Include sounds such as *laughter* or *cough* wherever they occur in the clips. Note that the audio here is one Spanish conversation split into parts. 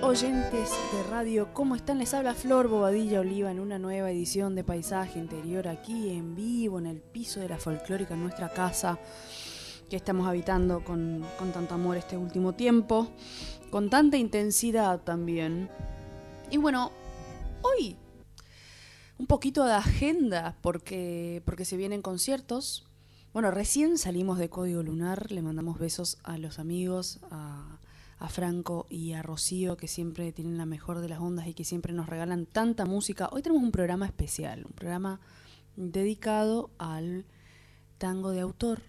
Oyentes de radio. ¿Cómo están? Les habla Flor Bobadilla Oliva en una nueva edición de Paisaje Interior aquí en vivo, en el piso de la folclórica, en nuestra casa que estamos habitando con, con tanto amor este último tiempo, con tanta intensidad también. Y bueno, hoy un poquito de agenda porque, porque se vienen conciertos. Bueno, recién salimos de Código Lunar, le mandamos besos a los amigos, a, a Franco y a Rocío, que siempre tienen la mejor de las ondas y que siempre nos regalan tanta música. Hoy tenemos un programa especial, un programa dedicado al tango de autor,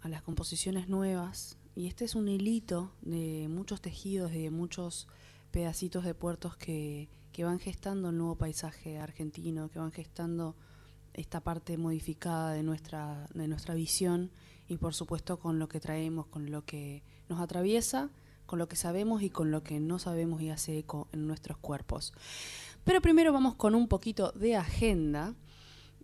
a las composiciones nuevas. Y este es un hilito de muchos tejidos, de muchos pedacitos de puertos que, que van gestando el nuevo paisaje argentino, que van gestando esta parte modificada de nuestra, de nuestra visión y por supuesto con lo que traemos, con lo que nos atraviesa, con lo que sabemos y con lo que no sabemos y hace eco en nuestros cuerpos. Pero primero vamos con un poquito de agenda.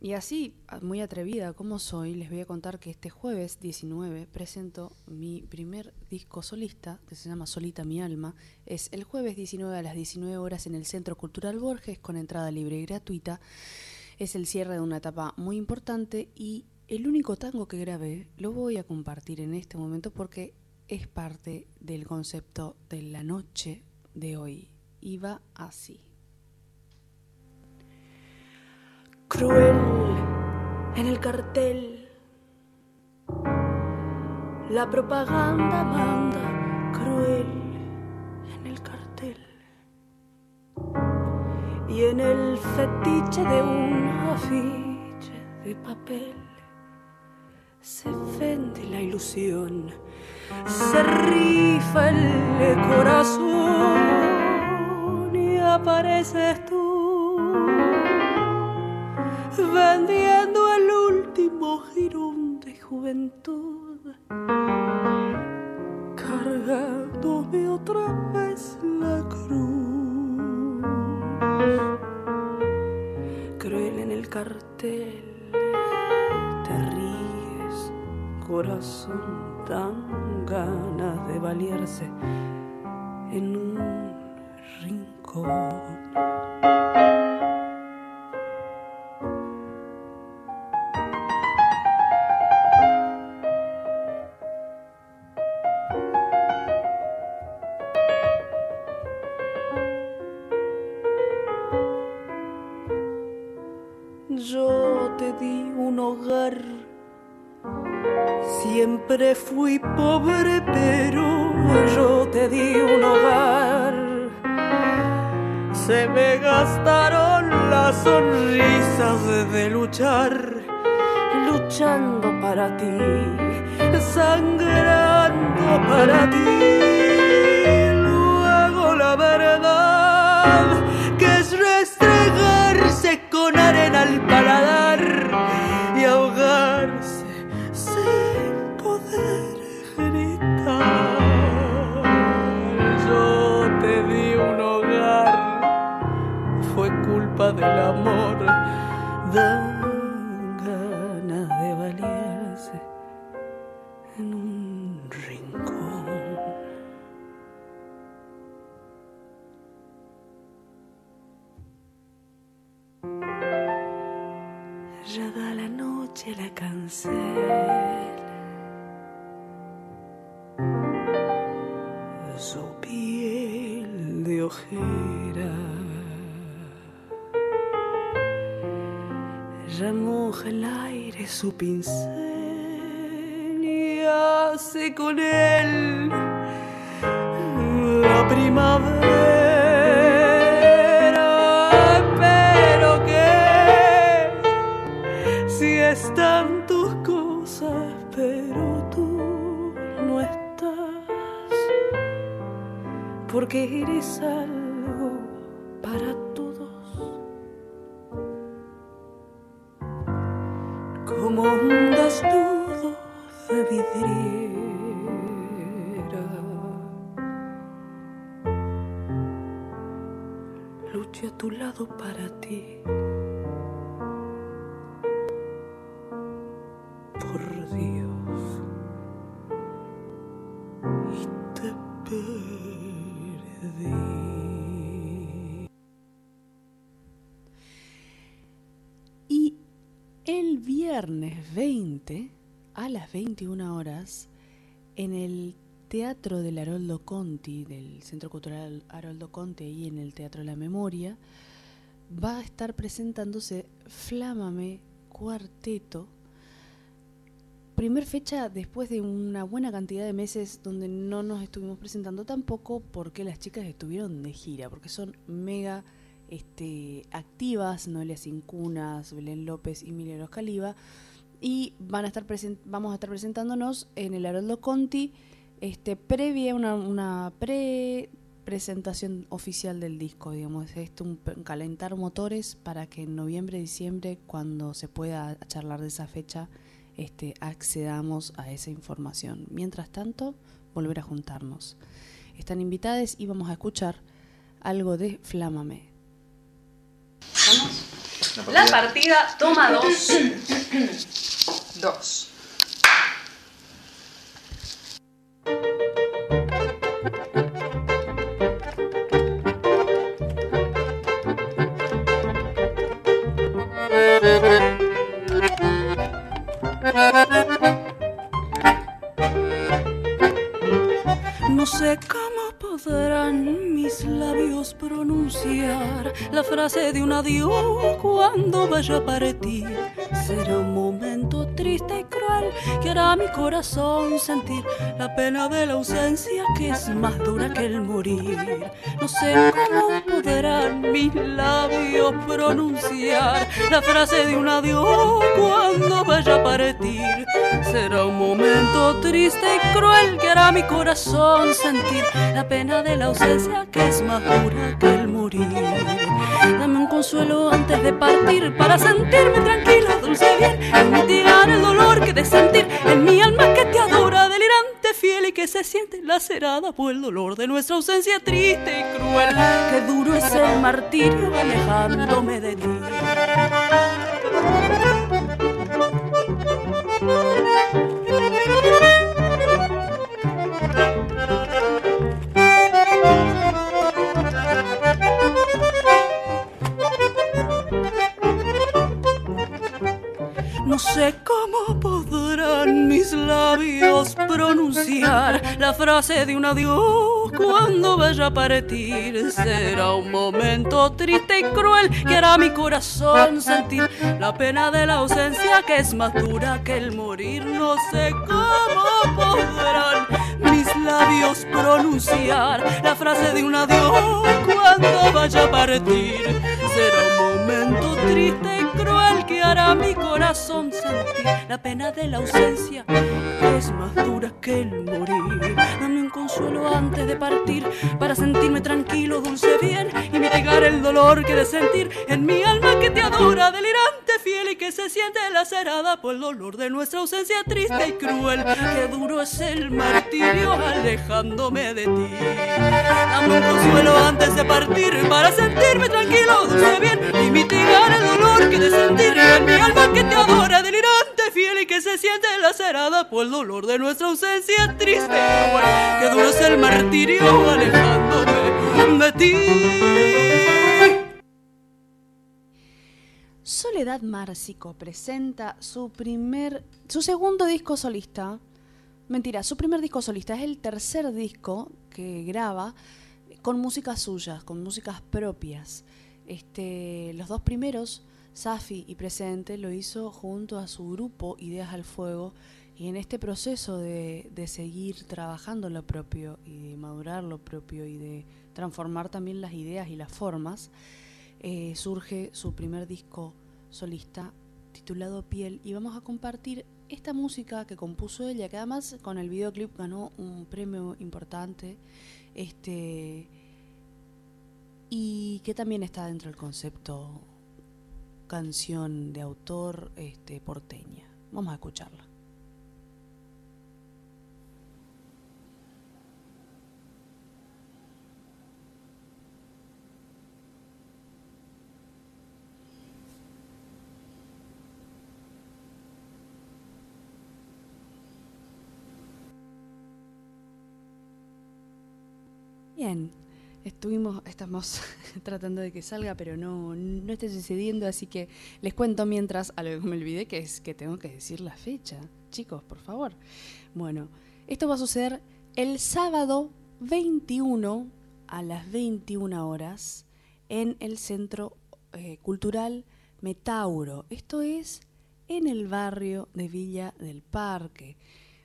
Y así, muy atrevida como soy, les voy a contar que este jueves 19 presento mi primer disco solista, que se llama Solita mi alma. Es el jueves 19 a las 19 horas en el Centro Cultural Borges con entrada libre y gratuita. Es el cierre de una etapa muy importante y el único tango que grabé lo voy a compartir en este momento porque es parte del concepto de la noche de hoy. Y va así. Cruel en el cartel. La propaganda manda cruel en el cartel. Y en el fetiche de un afiche de papel se vende la ilusión, se rifa el corazón y apareces tú vendiendo el último jirón de juventud, cargándome otra vez la cruz. Cruel en el cartel, te ríes, corazón, tan ganas de valerse en un rincón. Fui pobre, pero yo te di un hogar. Se me gastaron las sonrisas de luchar, luchando para ti, sangrando para ti. Su piel de ojera. Ya moja el aire su pincel y hace con él la primavera. que eres algo para todos. Como un desnudo de vidriera. Luché a tu lado para ti. El viernes 20 a las 21 horas en el Teatro del Haroldo Conti, del Centro Cultural Haroldo Conti y en el Teatro de la Memoria, va a estar presentándose Flámame Cuarteto. Primer fecha después de una buena cantidad de meses donde no nos estuvimos presentando tampoco porque las chicas estuvieron de gira, porque son mega este, activas, Noelia Cincunas, Belén López y Milagros Caliba, y van a estar vamos a estar presentándonos en el Haroldo Conti, este, previa, una, una pre presentación oficial del disco, digamos, es un calentar motores para que en noviembre, diciembre, cuando se pueda charlar de esa fecha, este, accedamos a esa información. Mientras tanto, volver a juntarnos. Están invitadas y vamos a escuchar algo de Flámame. La partida toma dos. *clears throat* dos. La frase de un adiós cuando vaya a partir. Será un momento triste y cruel que hará mi corazón sentir la pena de la ausencia que es más dura que el morir. No sé cómo podrán mis labios pronunciar la frase de un adiós cuando vaya a partir. Será un momento triste y cruel que hará mi corazón sentir la pena de la ausencia que es más dura que el morir. Dame un consuelo antes de partir para sentirme tranquilo, dulce bien, y mitigar el dolor que de sentir en mi alma que te que se siente lacerada por el dolor de nuestra ausencia triste y cruel. Qué duro es el martirio alejándome de ti. Pronunciar la frase de un adiós cuando vaya a partir. Será un momento triste y cruel que hará mi corazón sentir la pena de la ausencia que es más dura que el morir. No sé cómo podrán mis labios pronunciar la frase de un adiós cuando vaya a partir. Será un momento triste y cruel que hará mi corazón sentir la pena de la ausencia es más dura que el morir. Dame un consuelo antes de partir para sentirme tranquilo, dulce bien y mitigar el dolor que de sentir en mi alma que te adora, delirante, fiel y que se siente lacerada por el dolor de nuestra ausencia triste y cruel. Qué duro es el martirio alejándome de ti. Dame un consuelo antes de partir para sentirme tranquilo, dulce bien y mitigar el dolor que de sentir en mi alma que te adora, delirante, fiel y que se siente lacerada por el dolor de nuestra ausencia triste. Qué duro es el martirio alejándome de ti. Soledad Márcico presenta su primer, su segundo disco solista. Mentira, su primer disco solista es el tercer disco que graba con músicas suyas, con músicas propias. Este, los dos primeros, Safi y Presente, lo hizo junto a su grupo Ideas al Fuego y en este proceso de, de seguir trabajando lo propio y de madurar lo propio y de transformar también las ideas y las formas, eh, surge su primer disco solista titulado Piel y vamos a compartir esta música que compuso ella, que además con el videoclip ganó un premio importante, este y que también está dentro del concepto canción de autor este, porteña. Vamos a escucharla. Bien, estuvimos, estamos *laughs* tratando de que salga, pero no, no está sucediendo, así que les cuento mientras, algo que me olvidé, que es que tengo que decir la fecha. Chicos, por favor. Bueno, esto va a suceder el sábado 21 a las 21 horas en el Centro eh, Cultural Metauro. Esto es en el barrio de Villa del Parque.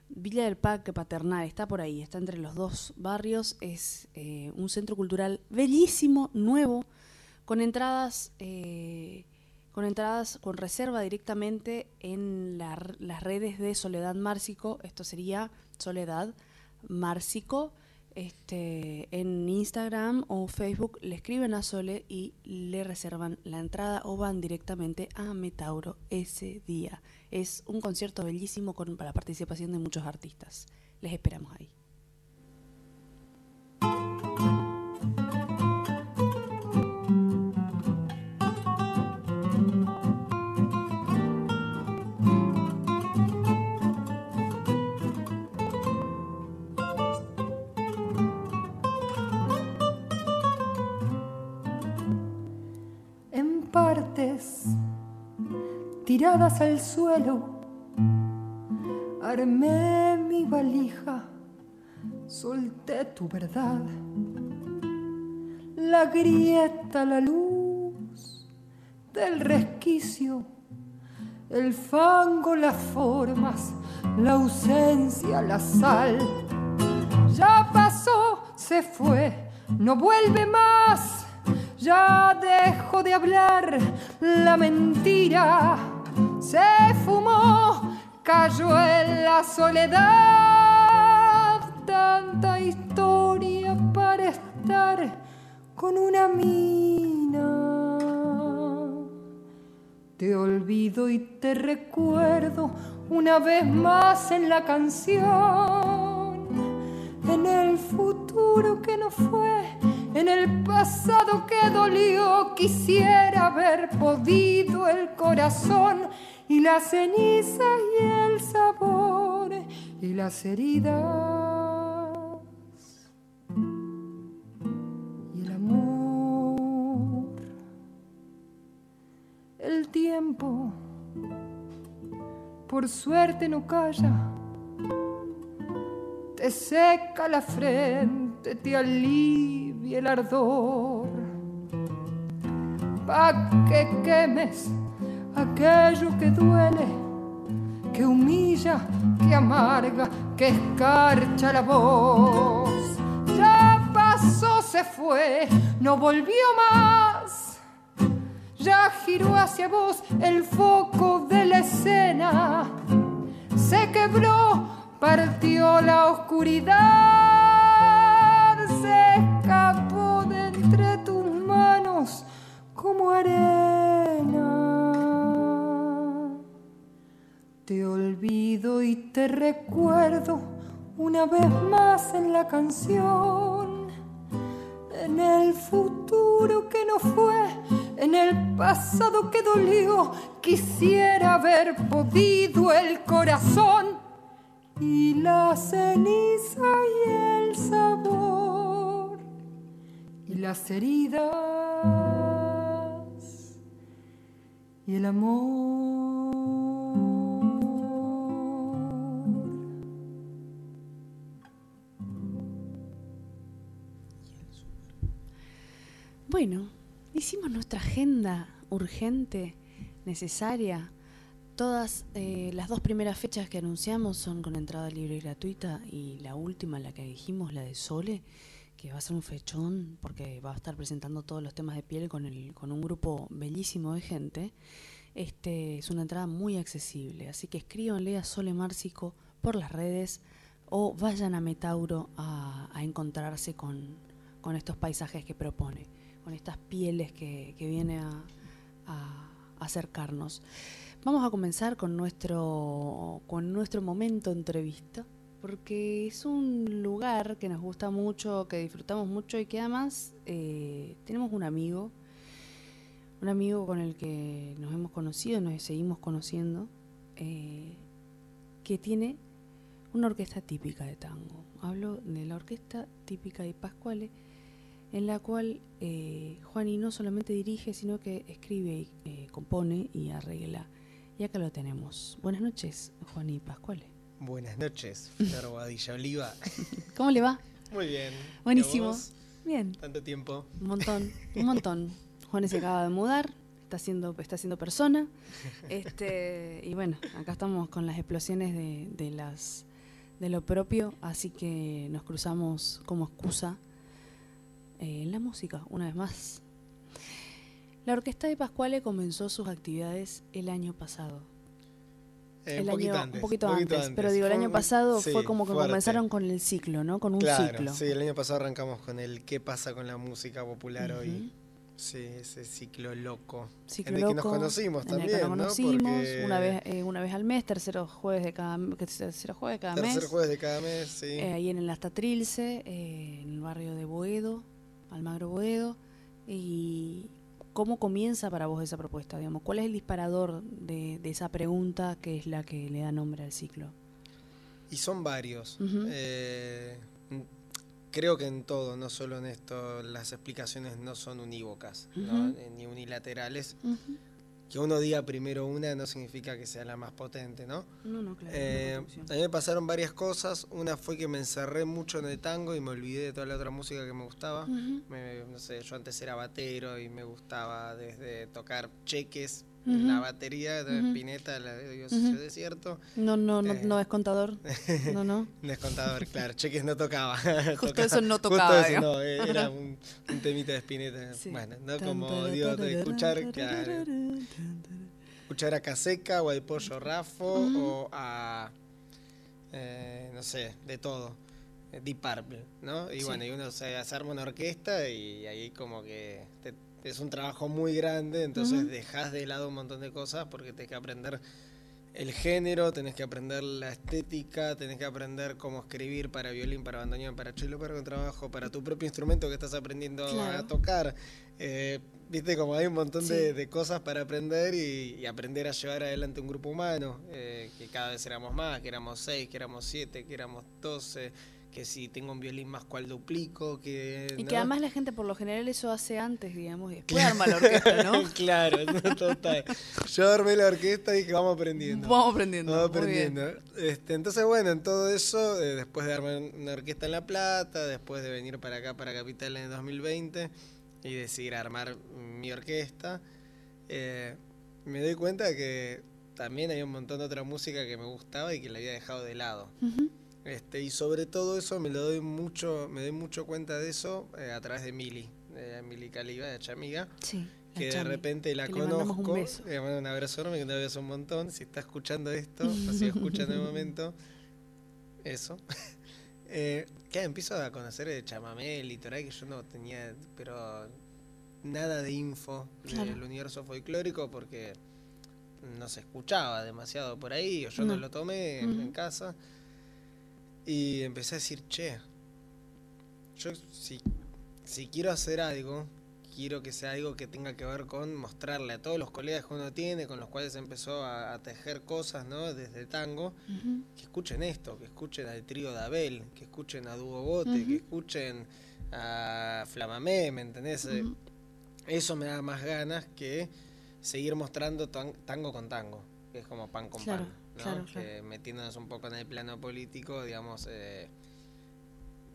Villa del Parque Paternal, está por ahí, está entre los dos barrios, es eh, un centro cultural bellísimo, nuevo, con entradas, eh, con entradas con reserva directamente en las redes de Soledad Márcico, esto sería Soledad Márcico, este, en Instagram o Facebook le escriben a Sole y le reservan la entrada o van directamente a Metauro ese día. Es un concierto bellísimo con la participación de muchos artistas. Les esperamos ahí. Al suelo, armé mi valija, solté tu verdad, la grieta, la luz del resquicio, el fango, las formas, la ausencia, la sal. Ya pasó, se fue, no vuelve más. Ya dejo de hablar la mentira se fumó, cayó en la soledad. Tanta historia para estar con una mina. Te olvido y te recuerdo una vez más en la canción, en el futuro que no fue en el pasado que dolió quisiera haber podido el corazón y la ceniza y el sabor y las heridas y el amor. El tiempo, por suerte, no calla, te seca la frente, te alivia el ardor, pa' que quemes aquello que duele, que humilla, que amarga, que escarcha la voz. Ya pasó, se fue, no volvió más. Ya giró hacia vos el foco de la escena. Se quebró, partió la oscuridad. Se escapó de entre tus manos como arena. Te olvido y te recuerdo una vez más en la canción, en el futuro que no fue, en el pasado que dolió, quisiera haber podido el corazón y la ceniza y el sabor y las heridas y el amor. Bueno, hicimos nuestra agenda urgente, necesaria. Todas eh, las dos primeras fechas que anunciamos son con entrada libre y gratuita y la última, la que dijimos, la de Sole, que va a ser un fechón porque va a estar presentando todos los temas de piel con, un grupo bellísimo de gente. Este es una entrada muy accesible, así que escríbanle a Sole Márcico por las redes o vayan a Metauro a, encontrarse con estos paisajes que propone con estas pieles que, viene a, acercarnos. Vamos a comenzar con nuestro, con nuestro momento entrevista, porque es un lugar que nos gusta mucho, que disfrutamos mucho y que además eh, tenemos un amigo, un amigo con el que nos hemos conocido, nos seguimos conociendo, eh, que tiene una orquesta típica de tango. Hablo de la orquesta típica de Pascuale, en la cual eh, Juani no solamente dirige, sino que escribe, eh, compone y arregla. Y acá lo tenemos. Buenas noches, Juani Pascuale. Buenas noches, *laughs* Flor Guadilla Oliva. *laughs* ¿Cómo le va? Muy bien. Buenísimo. Bien. Tanto tiempo. Un montón, un montón. Juani se acaba de mudar, está siendo, está siendo persona. Este, y bueno, acá estamos con las explosiones de, de las de lo propio, así que nos cruzamos como excusa eh, en la música, una vez más. La orquesta de Pascuale comenzó sus actividades el año pasado. Eh, el un, año, poquito antes, un poquito un antes, pero digo, el año pasado sí, fue como que fuerte. comenzaron con el ciclo, ¿no? Con un claro, ciclo. Sí, el año pasado arrancamos con el ¿Qué pasa con la música popular hoy? Ujú. Sí, ese ciclo loco. Ciclo en el que nos loco, conocimos en el también, que nos conocimos, ¿no? Porque una vez eh, una vez al mes, tercero jueves de cada tercero jueves de cada tercer mes. jueves de cada mes, sí. Eh, ahí en el Asta Trilce, eh, en el barrio de Boedo, Almagro Boedo. ¿Y cómo comienza para vos esa propuesta? Digamos? ¿Cuál es el disparador de, de esa pregunta que es la que le da nombre al ciclo? Y son varios. Eh, creo que en todo, no solo en esto, las explicaciones no son unívocas. Eh, ni unilaterales. Que uno diga primero una no significa que sea la más potente, ¿no? No, no, claro. Eh, a mí me pasaron varias cosas. Una fue que me encerré mucho en el tango y me olvidé de toda la otra música que me gustaba. Me- no sé, yo antes era batero y me gustaba desde tocar cheques en la batería, de Ujú. Pineta, la de Dios Ujú. desierto. No, no, no, eh. no es contador. *laughs* No, no. Descontador, claro, cheques no tocaba. *laughs* Justo eso no justo tocaba, eso digamos. no, eh, era un, un temita de Spinetta. Sí. Bueno, no como digo, de escuchar, claro, escuchar a Caseca o al Pollo Rafo o a, eh, no sé, de todo. eh, Deep Purple, ¿no? Y Sí. bueno, y uno se, se arma una orquesta y ahí como que te- es un trabajo muy grande, entonces Ujú. dejas de lado un montón de cosas porque tenés que aprender el género, tenés que aprender la estética, tenés que aprender cómo escribir para violín, para bandoneón, para cello, para contrabajo, para tu propio instrumento que estás aprendiendo Claro. a tocar. Eh, Viste, como hay un montón de, cosas para aprender y, y aprender a llevar adelante un grupo humano, eh, que cada vez éramos más, que éramos seis, que éramos siete, que éramos doce, que si tengo un violín más cual duplico, que... Y ¿no? que además la gente por lo general eso hace antes, digamos, y después arma la orquesta, ¿no? *laughs* claro, no, total. *laughs* Yo armé la orquesta y dije, vamos aprendiendo. Vamos aprendiendo. Vamos aprendiendo. Este, entonces, bueno, en todo eso, eh, después de armar una orquesta en La Plata, después de venir para acá, para Capital en el 2020, y decidir armar mi orquesta, eh, me doy cuenta que también hay un montón de otra música que me gustaba y que la había dejado de lado. Ujú. Este, y sobre todo eso me lo doy mucho, me doy mucho cuenta de eso eh, a través de Mili, de Mili Caliba, de Chamiga, Sí. que de Chami, repente la le conozco. un. Le mando un abrazo enorme, que te beso un montón. Si está escuchando esto, *laughs* o si escucha en el momento, eso. *laughs* Eh, que empiezo a conocer chamamé, el litoral, que yo no tenía, pero nada de info Claro. del universo folclórico porque no se escuchaba demasiado por ahí, o yo no, No. lo tomé en casa. Y empecé a decir, che, yo si, si quiero hacer algo, quiero que sea algo que tenga que ver con mostrarle a todos los colegas que uno tiene, con los cuales empezó a, a tejer cosas, ¿no? Desde tango, que escuchen esto, que escuchen al trío de Abel, que escuchen a Dúo Bote, que escuchen a Flamamé, ¿me entendés? Eh. Eso me da más ganas que seguir mostrando tan- tango con tango, que es como pan con Claro, pan, ¿no? claro, Que claro. metiéndonos un poco en el plano político, digamos, eh,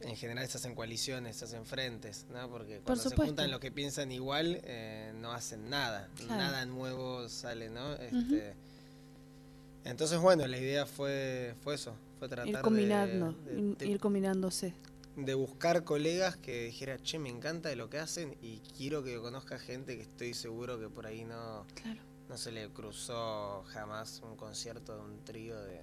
en general se hacen coaliciones, se hacen frentes, ¿no? Porque cuando se juntan los que piensan igual, eh, no hacen nada, Claro. nada nuevo sale, ¿no? Este, Entonces, bueno, la idea fue, fue eso, fue tratar Ir de- combinando, de- ir- de ir combinándose. de buscar colegas que dijera, che, me encanta de lo que hacen y quiero que conozca gente que estoy seguro que por ahí no, Claro. No se le cruzó jamás un concierto de un trío de,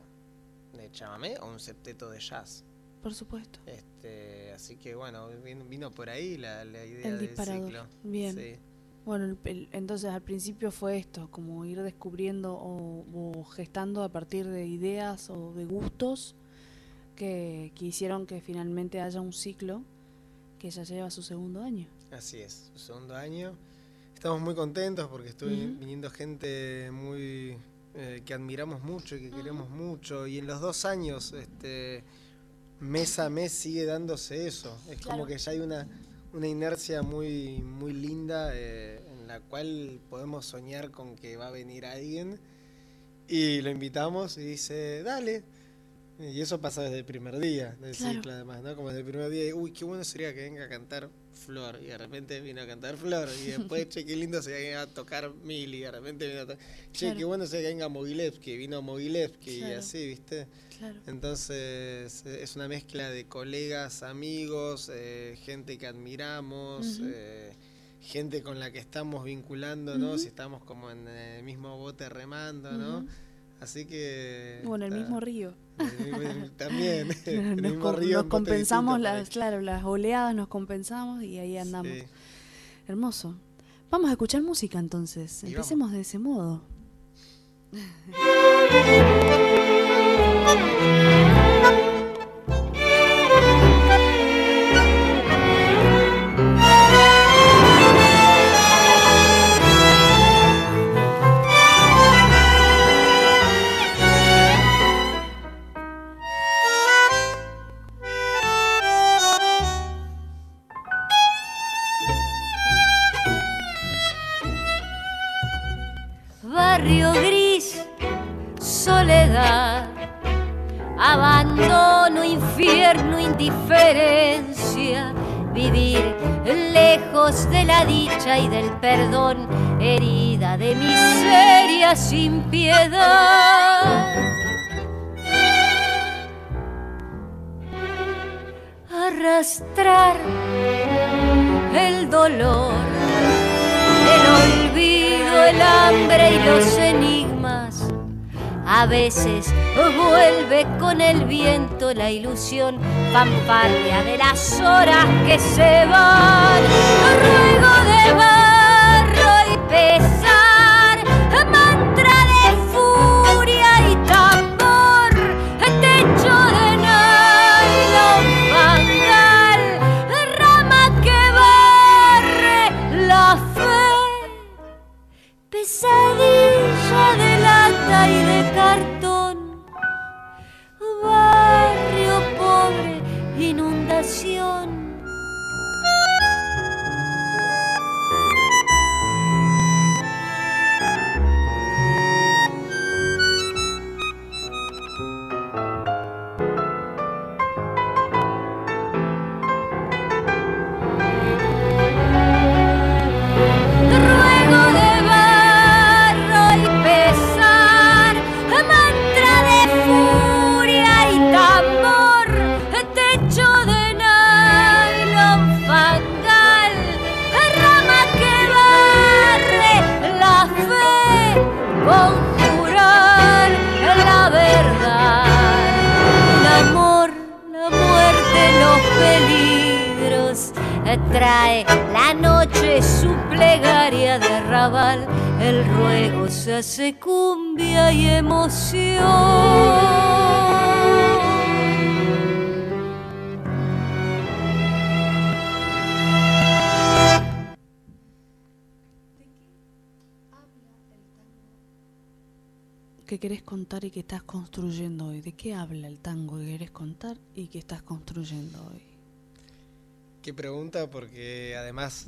de chamamé o un septeto de jazz. Por supuesto. Este, así que bueno, vino, vino por ahí la, la idea El del ciclo. Bien. Sí. Bueno, entonces al principio fue esto, como ir descubriendo o, gestando a partir de ideas o de gustos que, hicieron que finalmente haya un ciclo que ya lleva su segundo año. Así es, su segundo año. Estamos muy contentos porque estuve viniendo gente muy eh, que admiramos mucho y que queremos mucho. Y en los dos años, este, mes a mes sigue dándose eso. Es como que ya hay una una inercia muy, muy linda eh, en la cual podemos soñar con que va a venir alguien. Y lo invitamos y dice, dale. Y eso pasa desde el primer día del ciclo, además, ¿no? Como desde el primer día, uy, qué bueno sería que venga a cantar Flor. Y de repente vino a cantar Flor. Y *laughs* después, che, qué lindo sería a tocar Mil. Y de repente vino a tocar. Che, qué bueno sería que venga Mogilevsky. Vino Mogilevsky y así, ¿viste? Entonces es una mezcla de colegas, amigos, eh, gente que admiramos, eh, gente con la que estamos vinculándonos y estamos como en el mismo bote remando, ¿no? Así que... Bueno, el mismo río. *laughs* también. *laughs* el mismo río nos compensamos, las, claro, las oleadas nos compensamos y ahí andamos. Hermoso. Vamos a escuchar música entonces. Empecemos de ese modo. *laughs* vuelve con el viento la ilusión fanfarria de las horas que se van. Ruego de barro y pesar, la noche su plegaria de arrabal, el ruego se hace cumbia y emoción. ¿Qué querés contar y qué estás construyendo hoy? ¿De qué habla el tango que querés contar y qué estás construyendo hoy? Qué pregunta, porque además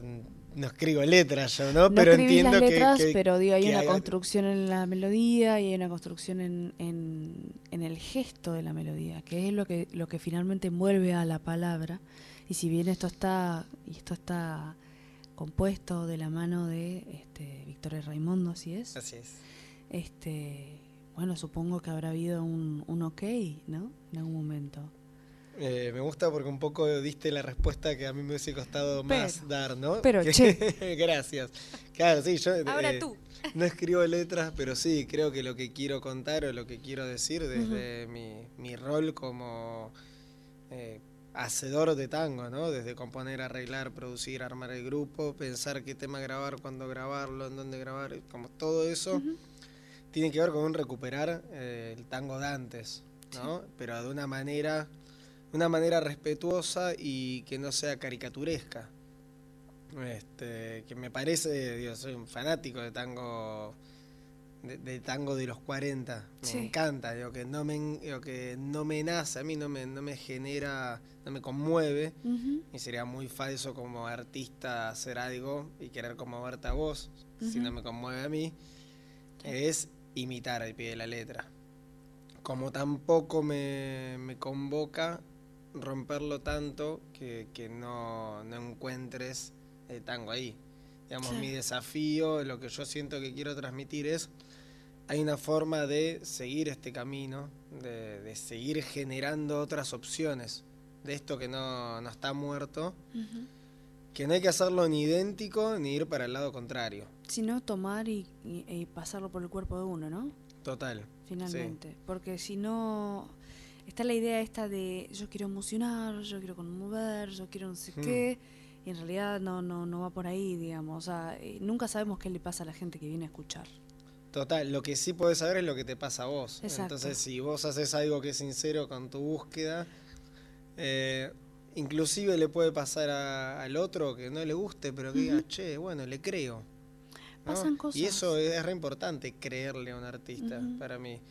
no escribo letras yo, ¿no? no pero entiendo las letras, pero digo, hay una construcción en la melodía y hay una construcción en, en, el gesto de la melodía, que es lo que, lo que finalmente envuelve a la palabra. Y si bien esto está, y esto está compuesto de la mano de este, Víctor Raimundo, así es. Así es. Este, bueno, supongo que habrá habido un, un ok, ¿no? En algún momento. Eh, me gusta porque un poco diste la respuesta que a mí me hubiese costado más dar, ¿no? Pero, *laughs* Gracias. Claro, sí, yo Ahora eh, tú. no escribo letras, pero sí, creo que lo que quiero contar o lo que quiero decir desde mi, mi, rol como eh, hacedor de tango, ¿no? Desde componer, arreglar, producir, armar el grupo, pensar qué tema grabar, cuándo grabarlo, en dónde grabar, como todo eso tiene que ver con un recuperar eh, el tango de antes, ¿no? Pero de una manera, una manera respetuosa y que no sea caricaturesca. Este, que me parece, Dios, soy un fanático de tango de, tango de los 40. Me encanta, digo, que no me, que no me nace, a mí no me, no me genera, no me conmueve. Y sería muy falso como artista hacer algo y querer conmoverte a vos, si no me conmueve a mí. Es imitar al pie de la letra. Como tampoco me, me convoca romperlo tanto que, que no, no, encuentres el tango ahí. Digamos, mi desafío, lo que yo siento que quiero transmitir es hay una forma de seguir este camino, de, seguir generando otras opciones de esto que no, está muerto, que no hay que hacerlo ni idéntico ni ir para el lado contrario. Sino tomar y, pasarlo por el cuerpo de uno, ¿no? Total. Finalmente. Porque si no, está la idea esta de yo quiero emocionar, yo quiero conmover, yo quiero no sé hmm. qué. Y en realidad no, no, no va por ahí, digamos. O sea, eh, nunca sabemos qué le pasa a la gente que viene a escuchar. Total, lo que sí puedes saber es lo que te pasa a vos. Entonces, si vos haces algo que es sincero con tu búsqueda, eh, inclusive le puede pasar al otro que no le guste, pero que diga, che, bueno, le creo. Pasan cosas. Y eso es re importante, creerle a un artista, para mí.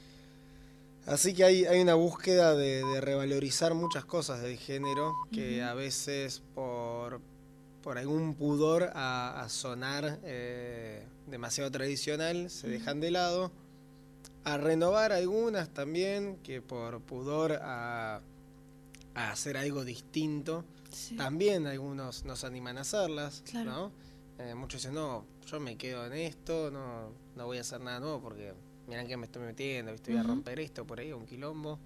Así que hay, hay una búsqueda de, revalorizar muchas cosas del género que a veces por, por algún pudor a, sonar... Eh, demasiado tradicional se dejan de lado, a renovar algunas también, que por pudor a, hacer algo distinto, también algunos nos animan a hacerlas, ¿no? Eh, muchos dicen, no, yo me quedo en esto, no, no voy a hacer nada nuevo porque miran que me estoy metiendo, voy a romper esto por ahí, un quilombo.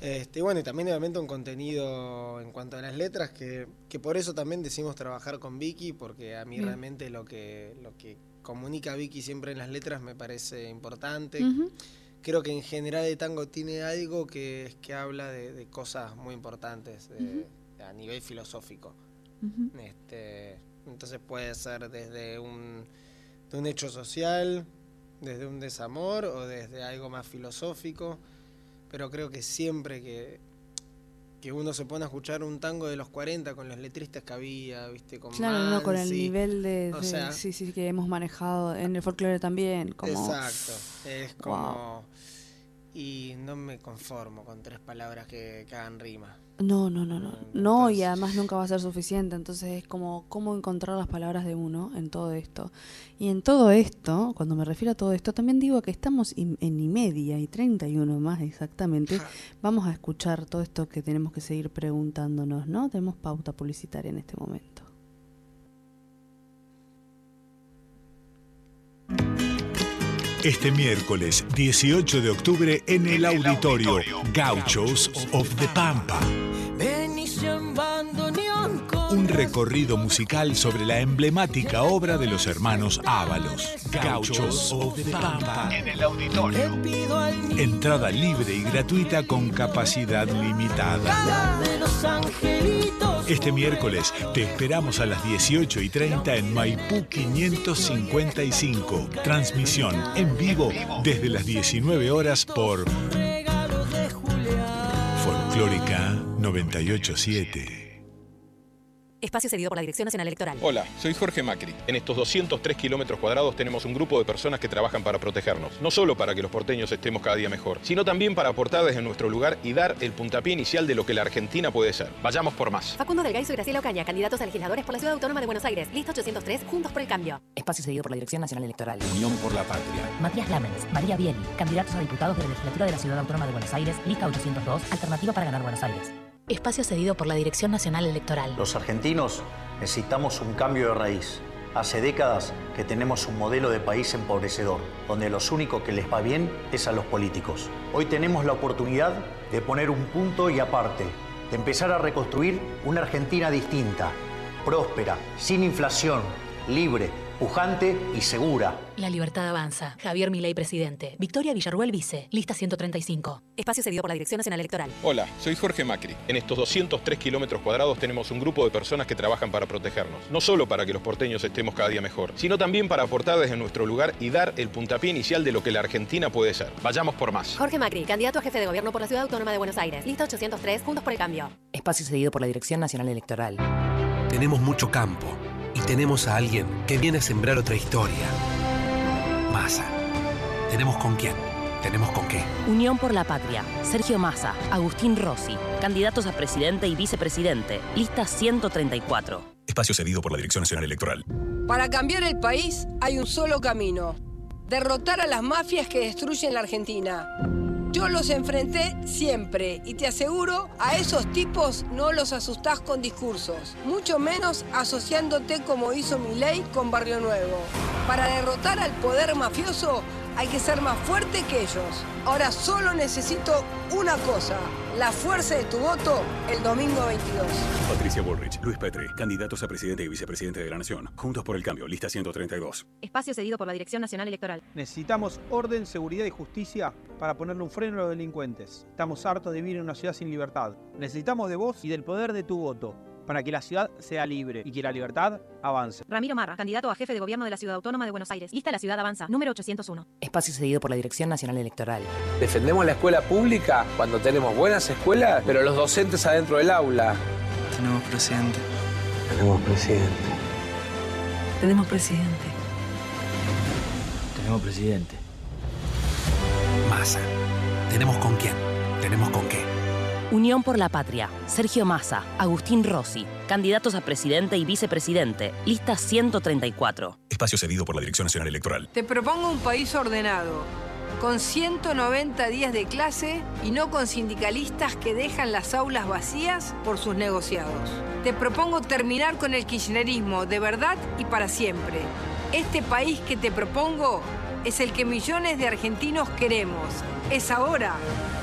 Este, bueno, y también obviamente un contenido en cuanto a las letras, que, que por eso también decimos trabajar con Vicky, porque a mí realmente lo que, lo que comunica Vicky siempre en las letras me parece importante. Creo que en general el tango tiene algo que, que habla de, cosas muy importantes a nivel filosófico. este, entonces puede ser desde un, de un hecho social, desde un desamor o desde algo más filosófico pero creo que siempre que, que uno se pone a escuchar un tango de los 40 con los letristas que había, ¿viste? Con claro, no, con el nivel de, sí, sí, que hemos manejado en el folclore también. Como, exacto, es como... Y no me conformo con tres palabras que, que hagan rima. No, no, no, no. No, y además nunca va a ser suficiente. Entonces es como cómo encontrar las palabras de uno en todo esto. Y en todo esto, cuando me refiero a todo esto, también digo que estamos en y media y 31 más exactamente. Vamos a escuchar todo esto que tenemos que seguir preguntándonos, ¿no? Tenemos pauta publicitaria en este momento. Este miércoles 18 de octubre en el auditorio Gauchos of the Pampa. Un recorrido musical sobre la emblemática obra de los hermanos Ábalos. Gauchos of the Pampa en el auditorio. Entrada libre y gratuita con capacidad limitada. Este miércoles te esperamos a las 18 y 30 en Maipú 555. Transmisión en vivo desde las 19 horas por Folclórica 987. Espacio cedido por la Dirección Nacional Electoral. Hola, soy Jorge Macri. En estos 203 kilómetros cuadrados tenemos un grupo de personas que trabajan para protegernos. No solo para que los porteños estemos cada día mejor, sino también para aportar desde nuestro lugar y dar el puntapié inicial de lo que la Argentina puede ser. Vayamos por más. Facundo Delgaizo y Graciela Ocaña, candidatos a legisladores por la Ciudad Autónoma de Buenos Aires. Lista 803, Juntos por el Cambio. Espacio cedido por la Dirección Nacional Electoral. Unión por la Patria. Matías Lámenes, María Bieli, candidatos a diputados de la Legislatura de la Ciudad Autónoma de Buenos Aires. Lista 802, Alternativa para ganar Buenos Aires. Espacio cedido por la Dirección Nacional Electoral. Los argentinos necesitamos un cambio de raíz. Hace décadas que tenemos un modelo de país empobrecedor, donde los únicos que les va bien es a los políticos. Hoy tenemos la oportunidad de poner un punto y aparte, de empezar a reconstruir una Argentina distinta, próspera, sin inflación, libre, pujante y segura. La libertad avanza. Javier Milei, presidente. Victoria Villarruel, vice. Lista 135. Espacio cedido por la Dirección Nacional Electoral. Hola, soy Jorge Macri. En estos 203 kilómetros cuadrados tenemos un grupo de personas que trabajan para protegernos. No solo para que los porteños estemos cada día mejor, sino también para aportar desde nuestro lugar y dar el puntapié inicial de lo que la Argentina puede ser. Vayamos por más. Jorge Macri, candidato a jefe de gobierno por la Ciudad Autónoma de Buenos Aires. Lista 803, Juntos por el Cambio. Espacio cedido por la Dirección Nacional Electoral. Tenemos mucho campo tenemos a alguien que viene a sembrar otra historia. Massa. ¿Tenemos con quién? ¿Tenemos con qué? Unión por la Patria. Sergio Massa, Agustín Rossi. Candidatos a presidente y vicepresidente. Lista 134. Espacio cedido por la Dirección Nacional Electoral. Para cambiar el país hay un solo camino. Derrotar a las mafias que destruyen la Argentina. Yo los enfrenté siempre y te aseguro, a esos tipos no los asustás con discursos, mucho menos asociándote como hizo Milei con Barrio Nuevo. Para derrotar al poder mafioso hay que ser más fuerte que ellos. Ahora solo necesito una cosa, la fuerza de tu voto el domingo 22. Patricia Bullrich, Luis Petri, candidatos a presidente y vicepresidente de la Nación. Juntos por el cambio, lista 132. Espacio cedido por la Dirección Nacional Electoral. Necesitamos orden, seguridad y justicia para ponerle un freno a los delincuentes. Estamos hartos de vivir en una ciudad sin libertad. Necesitamos de vos y del poder de tu voto para que la ciudad sea libre y que la libertad avance. Ramiro Marra, candidato a jefe de gobierno de la Ciudad Autónoma de Buenos Aires. Lista La Ciudad Avanza, número 801. Espacio cedido por la Dirección Nacional Electoral. Defendemos la escuela pública cuando tenemos buenas escuelas, pero los docentes adentro del aula. Tenemos presidente. Tenemos presidente. Tenemos presidente. Tenemos presidente. Massa. ¿Tenemos con quién? ¿Tenemos con qué? Unión por la Patria. Sergio Massa, Agustín Rossi. Candidatos a presidente y vicepresidente. Lista 134. Espacio cedido por la Dirección Nacional Electoral. Te propongo un país ordenado, con 190 días de clase y no con sindicalistas que dejan las aulas vacías por sus negociados. Te propongo terminar con el kirchnerismo de verdad y para siempre. Este país que te propongo es el que millones de argentinos queremos. Es ahora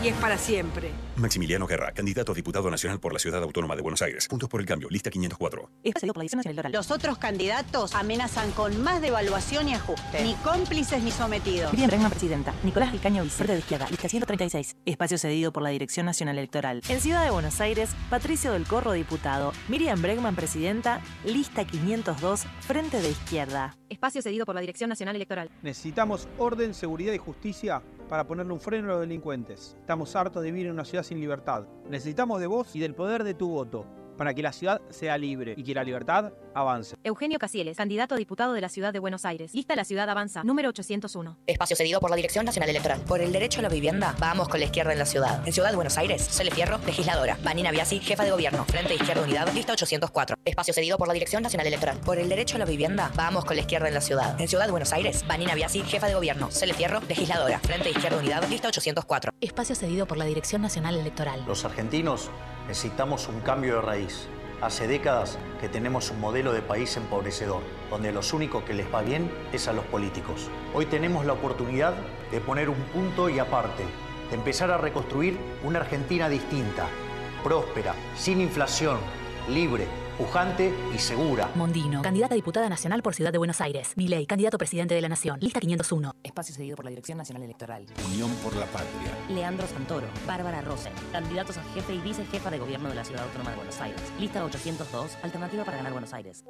y es para siempre. Maximiliano Guerra, candidato a diputado nacional por la Ciudad Autónoma de Buenos Aires. Puntos por el cambio, lista 504. Espacio por la Dirección Nacional Electoral. Los otros candidatos amenazan con más devaluación y ajuste. Ni cómplices ni sometidos. Miriam Bregman, presidenta. Nicolás Vicaño, vice de izquierda. Lista 136. Espacio cedido por la Dirección Nacional Electoral. En Ciudad de Buenos Aires, Patricio del Corro, diputado. Miriam Bregman, presidenta. Lista 502, frente de izquierda. Espacio cedido por la Dirección Nacional Electoral. Necesitamos orden, seguridad y justicia para ponerle un freno a los delincuentes. Estamos hartos de vivir en una ciudad sin libertad. Necesitamos de vos y del poder de tu voto para que la ciudad sea libre y que la libertad avance. Eugenio Casieles, candidato a diputado de la Ciudad de Buenos Aires. Lista La Ciudad Avanza, número 801. Espacio cedido por la Dirección Nacional Electoral. Por el derecho a la vivienda, vamos con la izquierda en la ciudad. En Ciudad de Buenos Aires, Cele Fierro, legisladora. Vanina Biasi, jefa de gobierno. Frente de Izquierda Unidad, lista 804. Espacio cedido por la Dirección Nacional Electoral. Por el derecho a la vivienda, vamos con la izquierda en la ciudad. En Ciudad de Buenos Aires, Vanina Biasi, jefa de gobierno. Cele Fierro, legisladora. Frente de Izquierda Unidad, lista 804. Espacio cedido por la Dirección Nacional Electoral. Los argentinos necesitamos un cambio de raíz. Hace décadas que tenemos un modelo de país empobrecedor, donde los únicos que les va bien es a los políticos. Hoy tenemos la oportunidad de poner un punto y aparte, de empezar a reconstruir una Argentina distinta, próspera, sin inflación, libre, pujante y segura. Mondino, candidata a diputada nacional por Ciudad de Buenos Aires. Milei, candidato a presidente de la Nación. Lista 501. Espacio cedido por la Dirección Nacional Electoral. Unión por la Patria. Leandro Santoro, Bárbara Rose. Candidatos a jefe y vicejefa de gobierno de la Ciudad Autónoma de Buenos Aires. Lista 802. Alternativa para ganar Buenos Aires.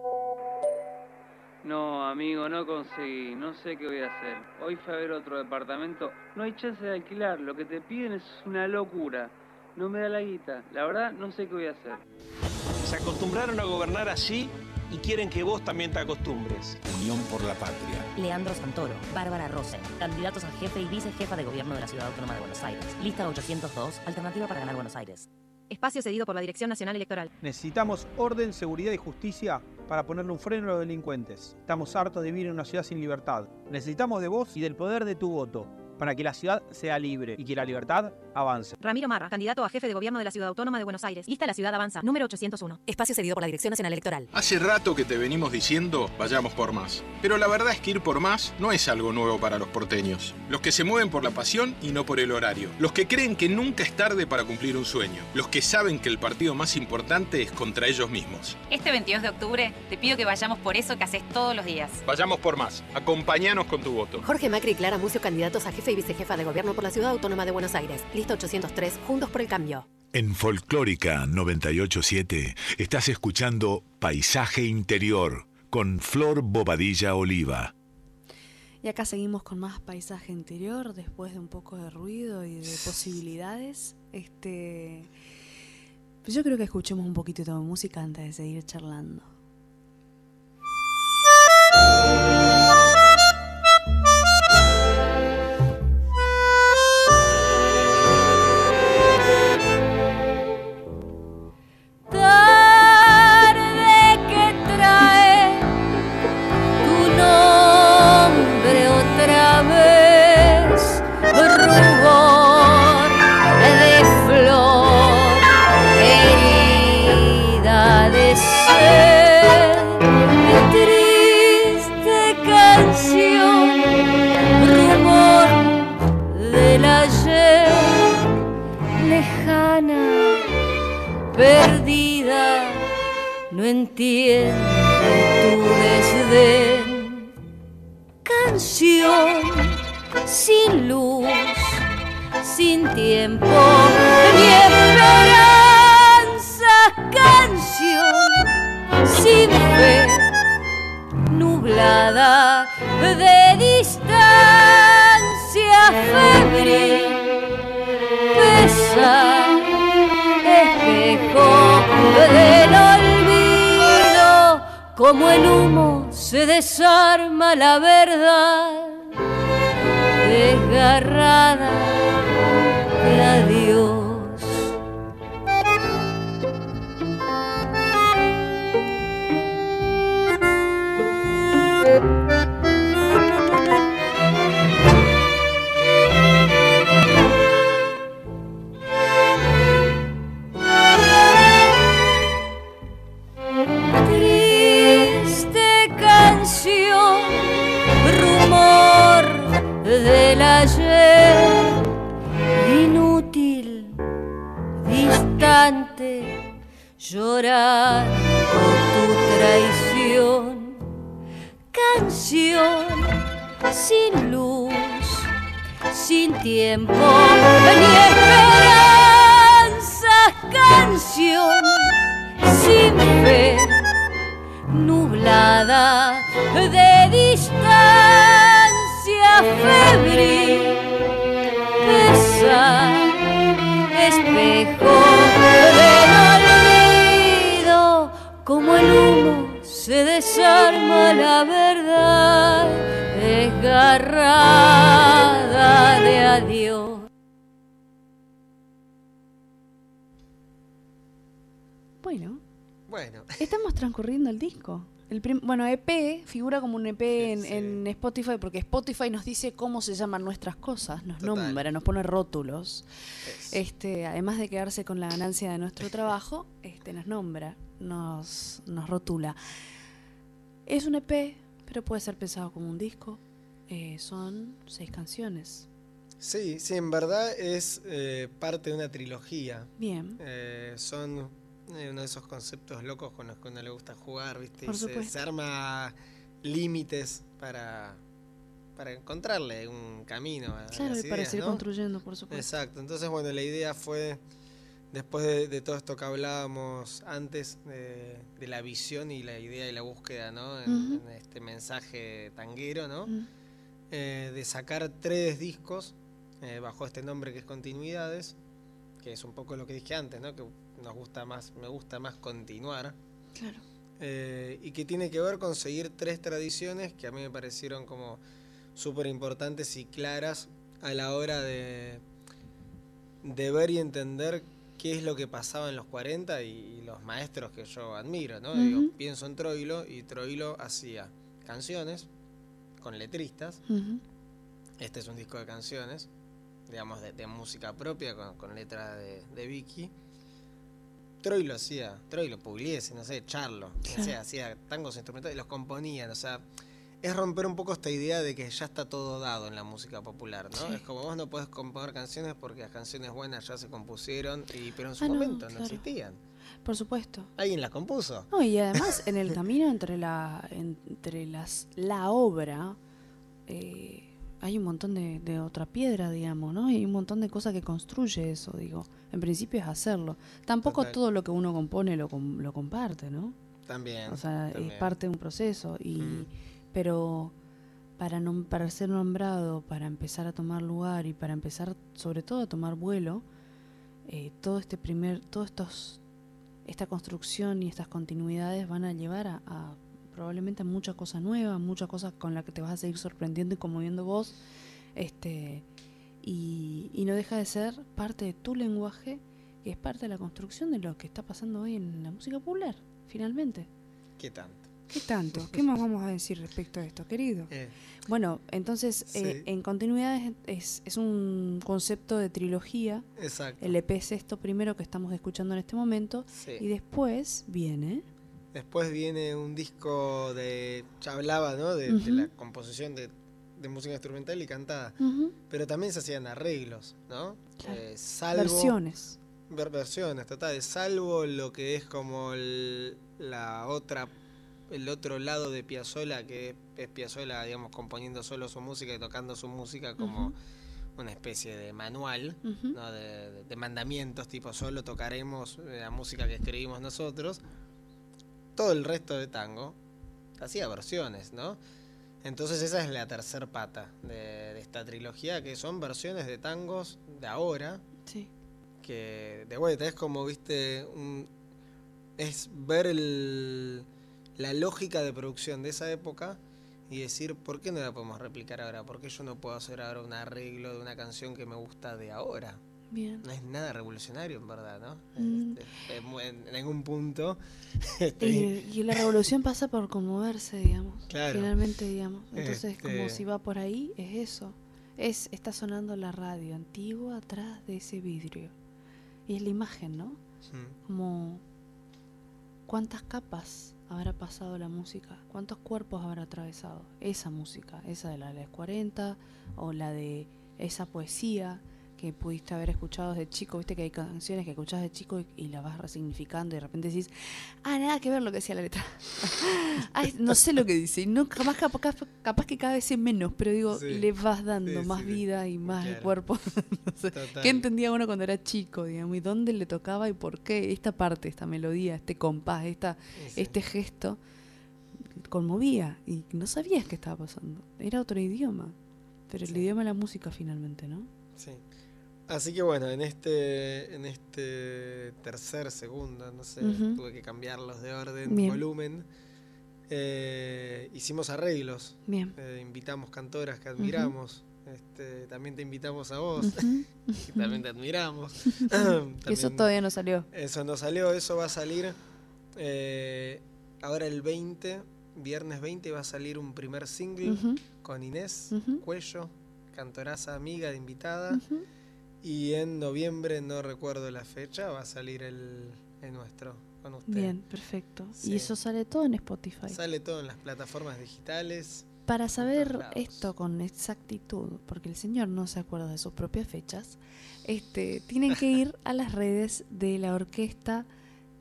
No, amigo, no conseguí. No sé qué voy a hacer. Hoy fue a ver otro departamento. No hay chance de alquilar. Lo que te piden es una locura. No me da la guita. La verdad, no sé qué voy a hacer. Se acostumbraron a gobernar así y quieren que vos también te acostumbres. Unión por la Patria. Leandro Santoro, Bárbara Rose. Candidatos a jefe y vicejefa de gobierno de la Ciudad Autónoma de Buenos Aires. Lista 802. Alternativa para ganar Buenos Aires. Espacio cedido por la Dirección Nacional Electoral. Necesitamos orden, seguridad y justicia para ponerle un freno a los delincuentes. Estamos hartos de vivir en una ciudad sin libertad. Necesitamos de vos y del poder de tu voto para que la ciudad sea libre y que la libertad avance. Ramiro Marra, candidato a jefe de gobierno de la Ciudad Autónoma de Buenos Aires. Lista La Ciudad Avanza, número 801. Espacio cedido por la Dirección Nacional Electoral. Hace rato que te venimos diciendo, vayamos por más. Pero la verdad es que ir por más no es algo nuevo para los porteños. Los que se mueven por la pasión y no por el horario. Los que creen que nunca es tarde para cumplir un sueño. Los que saben que el partido más importante es contra ellos mismos. Este 22 de octubre te pido que vayamos por eso que haces todos los días. Vayamos por más. Acompáñanos con tu voto. Jorge Macri y Clara Mucio, candidatos a jefe y vicejefa de gobierno por la Ciudad Autónoma de Buenos Aires. Lista 803, Juntos por el Cambio. En Folclórica 987 estás escuchando Paisaje Interior con Flor Bobadilla Oliva. Y acá seguimos con más paisaje interior después de un poco de ruido y de posibilidades. Este, pues yo creo que escuchemos un poquito de música antes de seguir charlando. Como el humo se desarma la verdad, desgarrada de adiós. Sin luz, sin tiempo ni esperanza. Canción sin fe, nublada de distancia febril, pesa espejo del olvido, como el humo se desarma la verdad, desgarrada de adiós. Bueno, Bueno, estamos transcurriendo el disco. El bueno, EP figura como un EP en, en Spotify porque Spotify nos dice cómo se llaman nuestras cosas, nos Total. nombra, nos pone rótulos. Este, además de quedarse con la ganancia de nuestro trabajo, este, nos nombra, nos, nos rotula. Es un EP, pero puede ser pensado como un disco. Eh, son seis canciones. sí, sí, en verdad es eh, parte de una trilogía. Bien. Eh, son eh, uno de esos conceptos locos con los que a uno le gusta jugar, ¿viste? Por se, arma límites para, para encontrarle un camino a Claro, las y para seguir ¿no? construyendo, por supuesto. Exacto, entonces bueno, la idea fue, después de, de todo esto que hablábamos antes, de, de la visión y la idea y la búsqueda, ¿no? En este mensaje tanguero, ¿no? Mm. Eh, de sacar tres discos eh, bajo este nombre que es Continuidades, que es un poco lo que dije antes, ¿no? Que nos gusta más, me gusta más continuar. Claro. Eh, y que tiene que ver con seguir tres tradiciones que a mí me parecieron como súper importantes y claras a la hora de, de ver y entender qué es lo que pasaba en los 40 y, y los maestros que yo admiro, ¿no? Digo, pienso en Troilo y Troilo hacía canciones con letristas. Este es un disco de canciones, digamos, de, de música propia, con, con letra de, de Vicky. Troy lo hacía, Troy lo Pugliese, no sé, Charlo, sea, hacía tangos instrumentales y los componían, o sea, es romper un poco esta idea de que ya está todo dado en la música popular, ¿no? Sí. Es como vos no podés componer canciones porque las canciones buenas ya se compusieron, y, pero en su Ah, momento no claro. existían. Por supuesto. Alguien las compuso. No, y además en el camino entre la entre las la obra eh, hay un montón de, de otra piedra, digamos, ¿no? Y hay un montón de cosas que construye eso, digo. En principio es hacerlo. Tampoco Total. todo lo que uno compone lo, lo comparte, ¿no? También. O sea, es parte de un proceso. Y, Mm. Pero para, nom- para ser nombrado, para empezar a tomar lugar y para empezar sobre todo a tomar vuelo, eh, todo este primer, todos estos, esta construcción y estas continuidades van a llevar a, probablemente a muchas cosas nuevas, muchas cosas con las que te vas a seguir sorprendiendo y conmoviendo vos, este, y, y no deja de ser parte de tu lenguaje, que es parte de la construcción de lo que está pasando hoy en la música popular, finalmente. ¿Qué tanto? ¿Qué tanto? ¿Qué más vamos a decir respecto a esto, querido? Eh, Bueno, entonces, eh, en continuidad es, es, es un concepto de trilogía. Exacto. El EP es esto primero que estamos escuchando en este momento. Sí. Y después viene. Después viene un disco de. Ya hablaba, ¿no? De, la composición de, de música instrumental y cantada. Pero también se hacían arreglos, ¿no? Eh, salvo, Versiones. ver- versiones, total. Salvo lo que es como el- la otra. El otro lado de Piazzolla, que es Piazzolla, digamos, componiendo solo su música y tocando su música como una especie de manual. ¿no? de, mandamientos, tipo solo tocaremos eh, la música que escribimos nosotros. Todo el resto de tango hacía versiones, ¿no? Entonces esa es la tercer pata de, de esta trilogía, que son versiones de tangos de ahora, Sí. que de vuelta es como, viste, un, es ver el, la lógica de producción de esa época y decir, ¿por qué no la podemos replicar ahora? ¿Por qué yo no puedo hacer ahora un arreglo de una canción que me gusta de ahora? Bien. No es nada revolucionario, en verdad, ¿no? Mm. Este, es mu- en, algún punto. *laughs* este, Y, y la revolución pasa por conmoverse, digamos. Claro. Finalmente, digamos. Entonces, Este- como si va por ahí, es eso. Es, está sonando la radio antigua atrás de ese vidrio. Y es la imagen, ¿no? Como cuántas capas habrá pasado la música, cuántos cuerpos habrá atravesado esa música, esa de la de los 40 o la de esa poesía que pudiste haber escuchado desde chico, viste que hay canciones que escuchás de chico y, y la vas resignificando y de repente decís, ah, nada que ver lo que decía la letra. *laughs* Ay, no sé lo que dice, y no, capaz, capaz, capaz que cada vez es menos, pero digo, Sí. le vas dando Sí, más sí, vida y más Claro. cuerpo. *laughs* No sé, Total. ¿Qué entendía uno cuando era chico, digamos? ¿Y dónde le tocaba y por qué? Esta parte, esta melodía, este compás, esta, este gesto, conmovía y no sabías qué estaba pasando. Era otro idioma, pero el idioma de la música finalmente, ¿no? Sí. Así que bueno, en este, en este tercer, segundo, no sé, tuve que cambiarlos de orden, Bien. volumen. eh, hicimos arreglos. Bien. eh, invitamos cantoras que admiramos. este, también te invitamos a vos, *laughs* que también te admiramos. *laughs* *clears throat* Eso todavía no salió. Eso no salió, eso va a salir eh, ahora el 20, viernes 20 va a salir un primer single con Inés. Cuello, cantoraza amiga de invitada. Y en noviembre, no recuerdo la fecha, va a salir el, el nuestro con usted. Bien, perfecto. Sí. Y eso sale todo en Spotify. Sale todo en las plataformas digitales. Para saber esto con exactitud, porque el señor no se acuerda de sus propias fechas, este, tienen que ir a las redes de la orquesta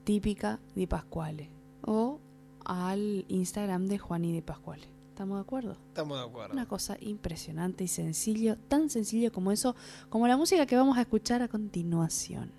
típica de Pascuale o al Instagram de Juani de Pascuale. ¿Estamos de acuerdo? Estamos de acuerdo. Una cosa impresionante y sencillo, tan sencillo como eso, como la música que vamos a escuchar a continuación.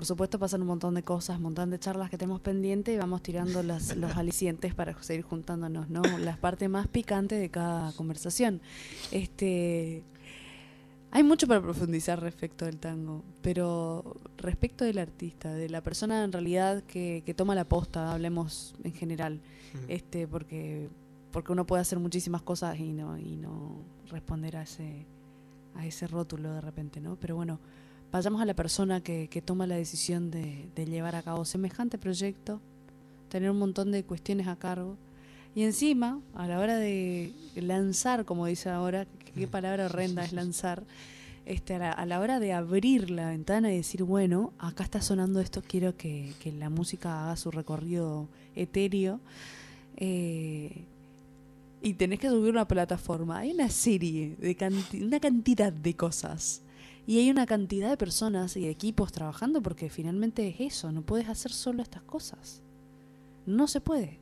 Por supuesto, pasan un montón de cosas, un montón de charlas que tenemos pendientes y vamos tirando las- *laughs* los alicientes para seguir juntándonos, ¿no? Las partes más picantes de cada conversación. Este. Hay mucho para profundizar respecto del tango, pero respecto del artista, de la persona en realidad que, que toma la posta, hablemos en general, este, porque, porque uno puede hacer muchísimas cosas y no, y no responder a ese, a ese rótulo de repente, ¿no? Pero bueno, vayamos a la persona que, que toma la decisión de, de llevar a cabo semejante proyecto, tener un montón de cuestiones a cargo. Y encima, a la hora de lanzar, como dice ahora, qué palabra *laughs* horrenda es lanzar, este, a, la, a la hora de abrir la ventana y decir, bueno, acá está sonando esto, quiero que, que la música haga su recorrido etéreo. eh, y tenés que subir una plataforma. Hay una serie, de canti- una cantidad de cosas. Y hay una cantidad de personas y equipos trabajando porque finalmente es eso, no puedes hacer solo estas cosas. No se puede.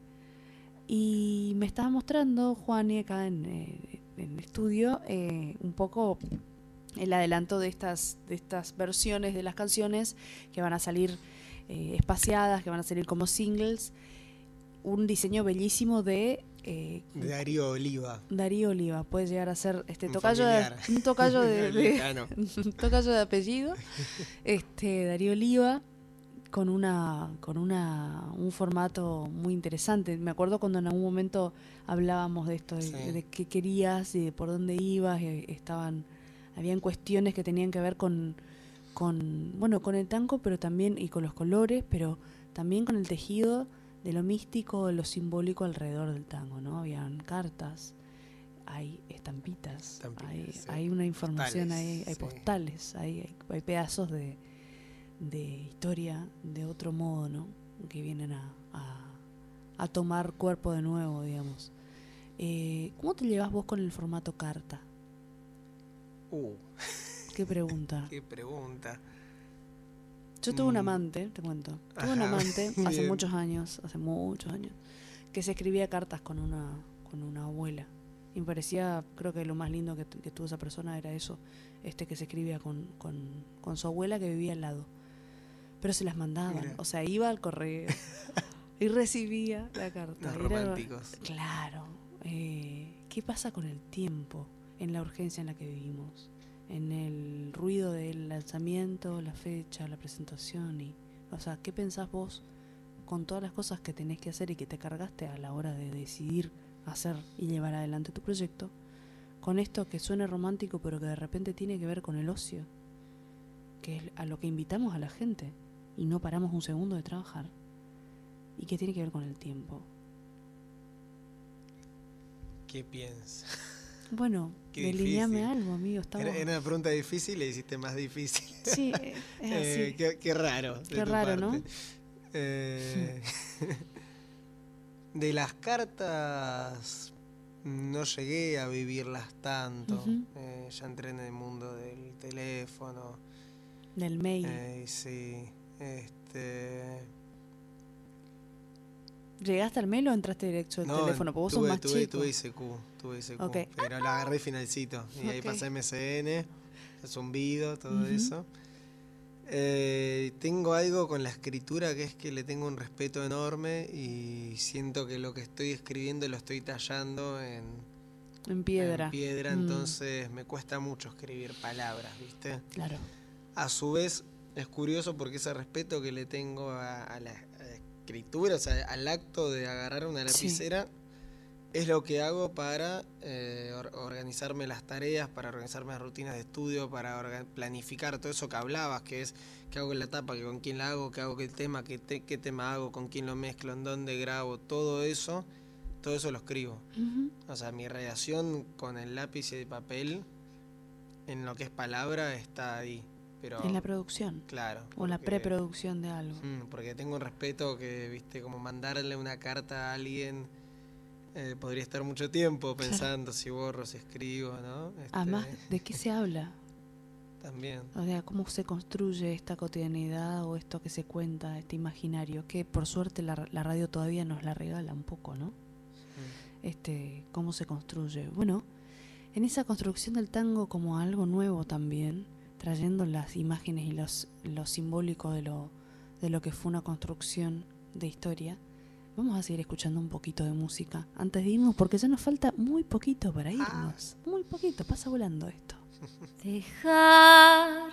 Y me estaba mostrando Juan y acá en, eh, en el estudio eh, un poco el adelanto de estas, de estas versiones de las canciones que van a salir eh, espaciadas, que van a salir como singles. Un diseño bellísimo de eh, De Darío Oliva. Darío Oliva puede llegar a ser este Un tocayo de, familiar. un tocayo de, *laughs* de- *laughs* un tocayo de apellido este Darío Oliva con una con una un formato muy interesante me acuerdo cuando en algún momento hablábamos de esto de, Sí. de qué querías y de por dónde ibas y estaban habían cuestiones que tenían que ver con con bueno con el tango pero también y con los colores pero también con el tejido de lo místico de lo simbólico alrededor del tango no habían cartas hay estampitas, hay, sí. hay una información, Postales, hay, hay sí. postales, hay, hay, hay pedazos de, de historia de otro modo, ¿no? Que vienen a, a, a tomar cuerpo de nuevo, digamos. Eh, ¿Cómo te llevas vos con el formato carta? Uh, ¿Qué pregunta? *laughs* qué pregunta. Yo tuve un Mm. amante, te cuento. Tuve un *laughs* amante hace muchos años, hace muchos años, que se escribía cartas con una, con una abuela. Y me parecía, creo que lo más lindo que, tu- que tuvo esa persona era eso, este que se escribía con, con, con su abuela que vivía al lado. Pero se las mandaban, Mira. o sea, iba al correo *laughs* y recibía la carta. Los Era- románticos. claro. eh, ¿Qué pasa con el tiempo en la urgencia en la que vivimos? En el ruido del lanzamiento, la fecha, la presentación y... O sea, ¿qué pensás vos con todas las cosas que tenés que hacer y que te cargaste a la hora de decidir hacer y llevar adelante tu proyecto? Con esto que suene romántico pero que de repente tiene que ver con el ocio, que es a lo que invitamos a la gente y no paramos un segundo de trabajar y que tiene que ver con el tiempo. ¿Qué piensas? Bueno, delineame algo, amigo. Estamos... Era, era una pregunta difícil, le hiciste más difícil. Sí, *laughs* eh, es Eh, qué, qué raro. Qué raro, ¿no? Eh, *laughs* de las cartas no llegué a vivirlas tanto. Eh, ya entré en el mundo del teléfono. Del mail. Sí. Este. ¿Llegaste al mail o entraste directo al No, teléfono? Porque vos sos tuve, más tuve, chico. tuve ICQ, tuve ICQ, pero la agarré finalcito. Y ahí pasé MSN, el zumbido, todo eso. Eh, tengo algo con la escritura que es que le tengo un respeto enorme y siento que lo que estoy escribiendo lo estoy tallando en, En piedra. en piedra, Mm. entonces me cuesta mucho escribir palabras, ¿viste? Claro. A su vez, es curioso porque ese respeto que le tengo a, a la escritura, o sea, al acto de agarrar una Sí. lapicera, es lo que hago para eh, or- organizarme las tareas, para organizarme las rutinas de estudio, para planificar todo eso que hablabas, que es qué hago en la etapa, que con quién la hago, qué hago qué tema, qué, te- qué tema hago, con quién lo mezclo, en dónde grabo, todo eso, todo eso lo escribo. O sea, mi relación con el lápiz y el papel, en lo que es palabra, está ahí. Pero, En la producción. Claro. O la porque- preproducción de algo. Mm, porque tengo un respeto que, viste, como mandarle una carta a alguien, eh, podría estar mucho tiempo Claro. pensando si borro, si escribo, ¿no? Este, Además, ¿de qué se habla? *laughs* También. O sea, cómo se construye esta cotidianidad o esto que se cuenta, este imaginario, que por suerte la, la radio todavía nos la regala un poco, ¿no? Este, cómo se construye. Bueno, en esa construcción del tango como algo nuevo también, trayendo las imágenes y los, lo simbólico de lo, de lo que fue una construcción de historia, vamos a seguir escuchando un poquito de música antes de irnos, porque ya nos falta muy poquito para irnos. Muy poquito, pasa volando esto. *laughs* Dejar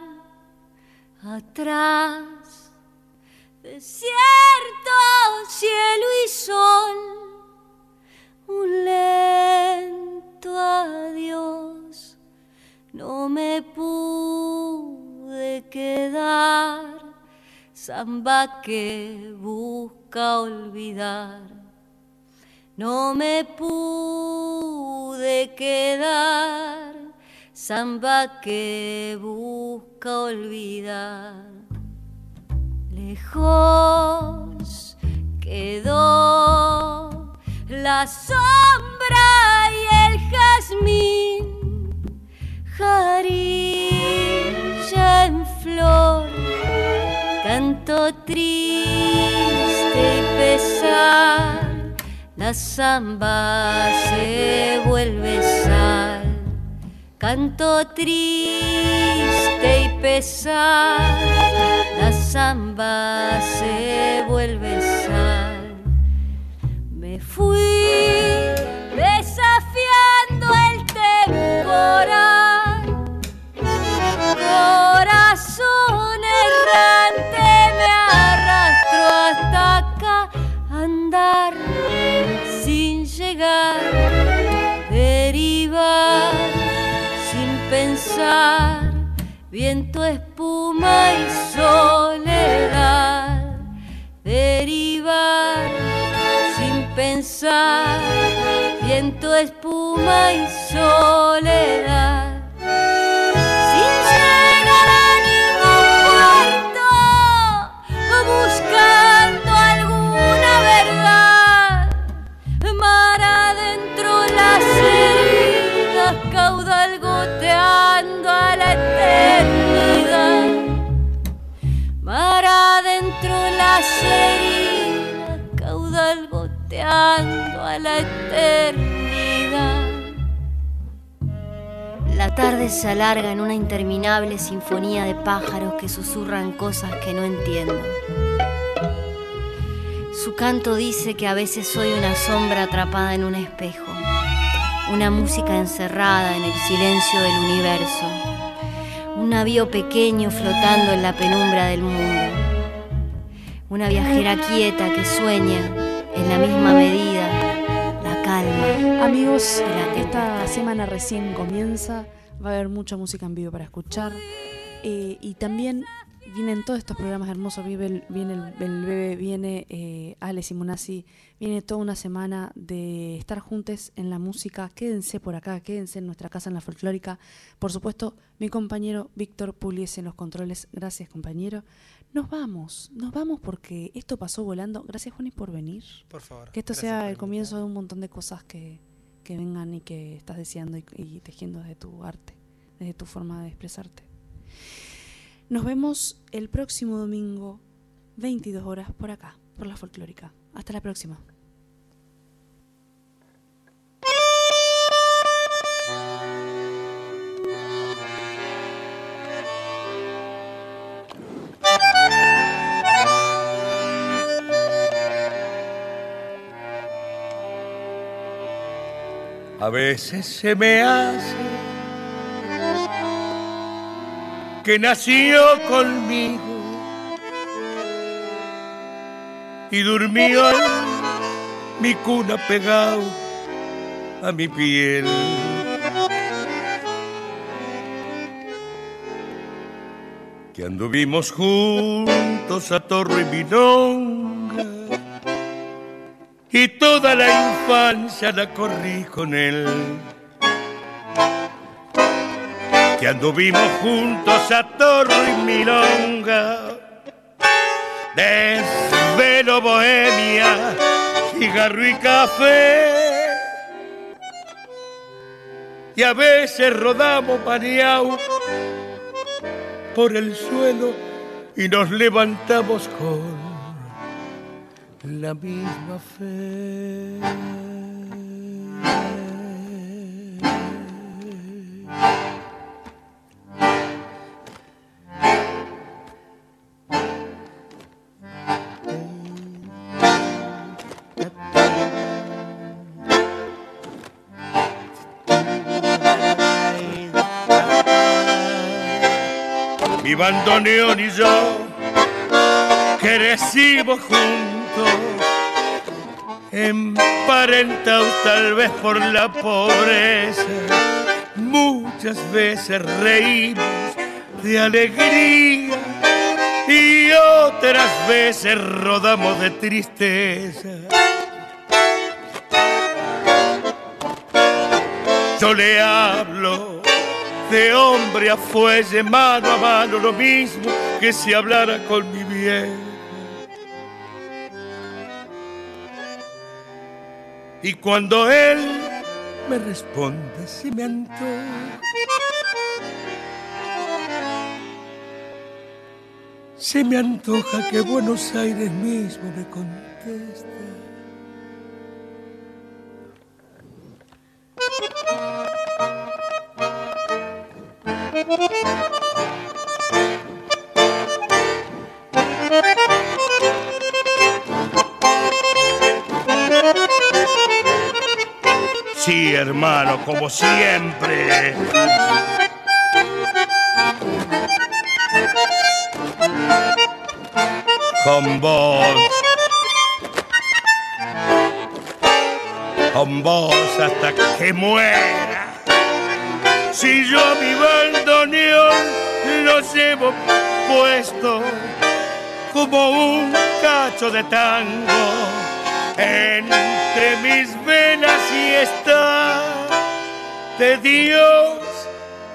atrás desierto, cielo y sol, un lento adiós. No me pude quedar, samba que busca olvidar. No me pude quedar, samba que busca olvidar. Lejos quedó la sombra y el jazmín, jarilla en flor, canto triste y pesar. La samba se vuelve sal, canto triste y pesar. La samba se vuelve sal. Me fui desafiando el temporal. Sin llegar, derivar sin pensar, viento, espuma y soledad, derivar sin pensar, viento, espuma y soledad. A la eternidad. La tarde se alarga en una interminable sinfonía de pájaros que susurran cosas que no entiendo. Su canto dice que a veces soy una sombra atrapada en un espejo, una música encerrada en el silencio del universo, un navío pequeño flotando en la penumbra del mundo, una viajera quieta que sueña en la misma medida la calma. Amigos, esta semana recién comienza, va a haber mucha música en vivo para escuchar. Eh, y también vienen todos estos programas hermosos, viene el, viene el bebé, viene eh, Ale Simonazzi, viene toda una semana de estar juntos en la música, quédense por acá, quédense en nuestra casa en la folclórica, por supuesto mi compañero Víctor Puliese en los controles, gracias compañero, nos vamos, nos vamos porque esto pasó volando, gracias Juanis por venir, Por favor. que esto sea el comienzo de un montón de cosas que, que vengan y que estás deseando y, y tejiendo desde tu arte, desde tu forma de expresarte. Nos vemos el próximo domingo, 22 horas, por acá, por la folclórica. Hasta la próxima. A veces se me hace que nació conmigo y durmió en mi cuna pegado a mi piel. Que anduvimos juntos a Torre y toda la infancia la corrí con él. Que anduvimos juntos a Torre y Milonga, desvelo bohemia, cigarro y café. Y a veces rodamos paneado por el suelo y nos levantamos con la misma fe. Mi bandoneón y yo crecimos juntos, emparentados tal vez por la pobreza. Muchas veces reímos de alegría y otras veces rodamos de tristeza. Yo le hablo de hombre a fuelle, mano a mano, lo mismo que si hablara con mi bien. Y cuando él me responde, si me antoja, se me antoja que Buenos Aires mismo me conteste. Sí, hermano, como siempre. Con vos. Con vos hasta que muera. Si yo mi bandoneón lo llevo puesto como un cacho de tango entre mis venas y está de Dios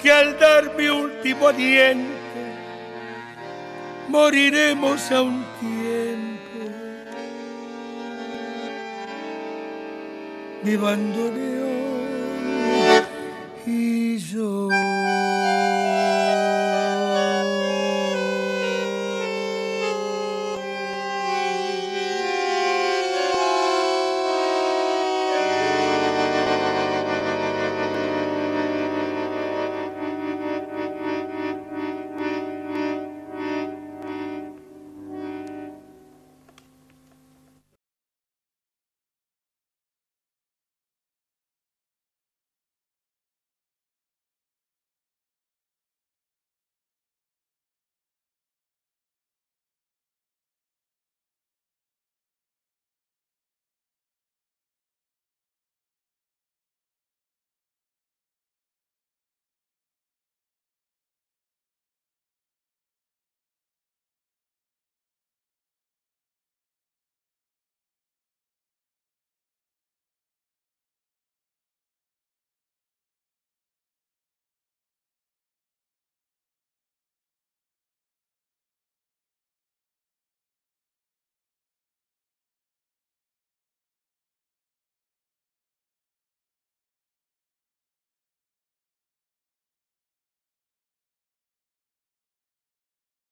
que al dar mi último aliento moriremos a un tiempo. Mi bandoneón y yo.